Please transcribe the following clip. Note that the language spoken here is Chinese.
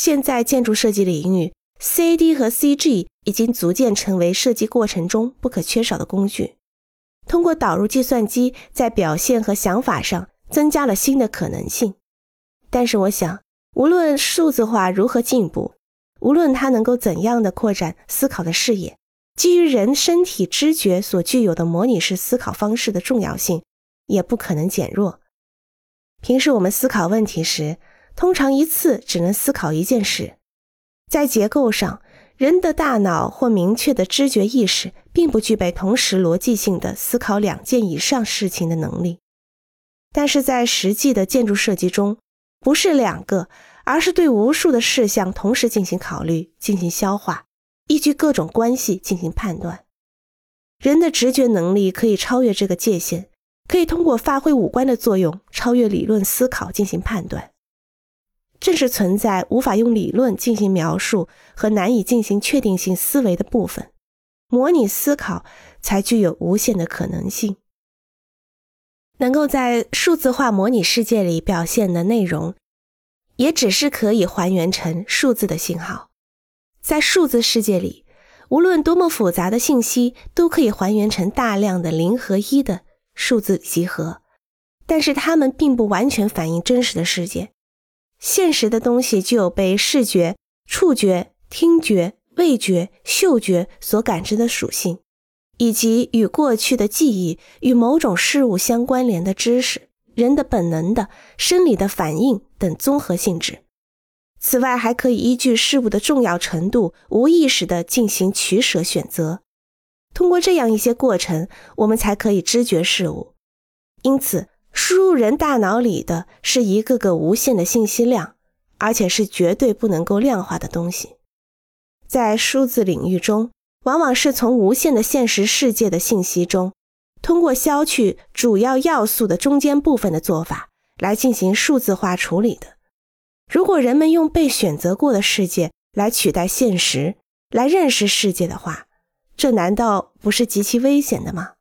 现在建筑设计领域，CAD 和 CG 已经逐渐成为设计过程中不可缺少的工具。通过导入计算机，在表现和想法上增加了新的可能性。但是，我想，无论数字化如何进步，无论它能够怎样的扩展思考的视野，基于人身体知觉所具有的模拟式思考方式的重要性，也不可能减弱。平时我们思考问题时，通常一次只能思考一件事。在结构上，人的大脑或明确的知觉意识，并不具备同时逻辑性的思考两件以上事情的能力。但是在实际的建筑设计中，不是两个，而是对无数的事项同时进行考虑、进行消化，依据各种关系进行判断。人的直觉能力可以超越这个界限。可以通过发挥五官的作用，超越理论思考进行判断。正是存在无法用理论进行描述和难以进行确定性思维的部分，模拟思考才具有无限的可能性。能够在数字化模拟世界里表现的内容，也只是可以还原成数字的信号。在数字世界里，无论多么复杂的信息，都可以还原成大量的零和一的。数字集合，但是它们并不完全反映真实的世界。现实的东西具有被视觉、触觉、听觉、味觉、嗅觉所感知的属性，以及与过去的记忆与某种事物相关联的知识、人的本能的生理的反应等综合性质。此外，还可以依据事物的重要程度，无意识地进行取舍选择。通过这样一些过程，我们才可以知觉事物。因此，输入人大脑里的是一个个无限的信息量，而且是绝对不能够量化的东西。在数字领域中，往往是从无限的现实世界的信息中，通过消去主要要素的中间部分的做法来进行数字化处理的。如果人们用被选择过的世界来取代现实，来认识世界的话，这难道不是极其危险的吗？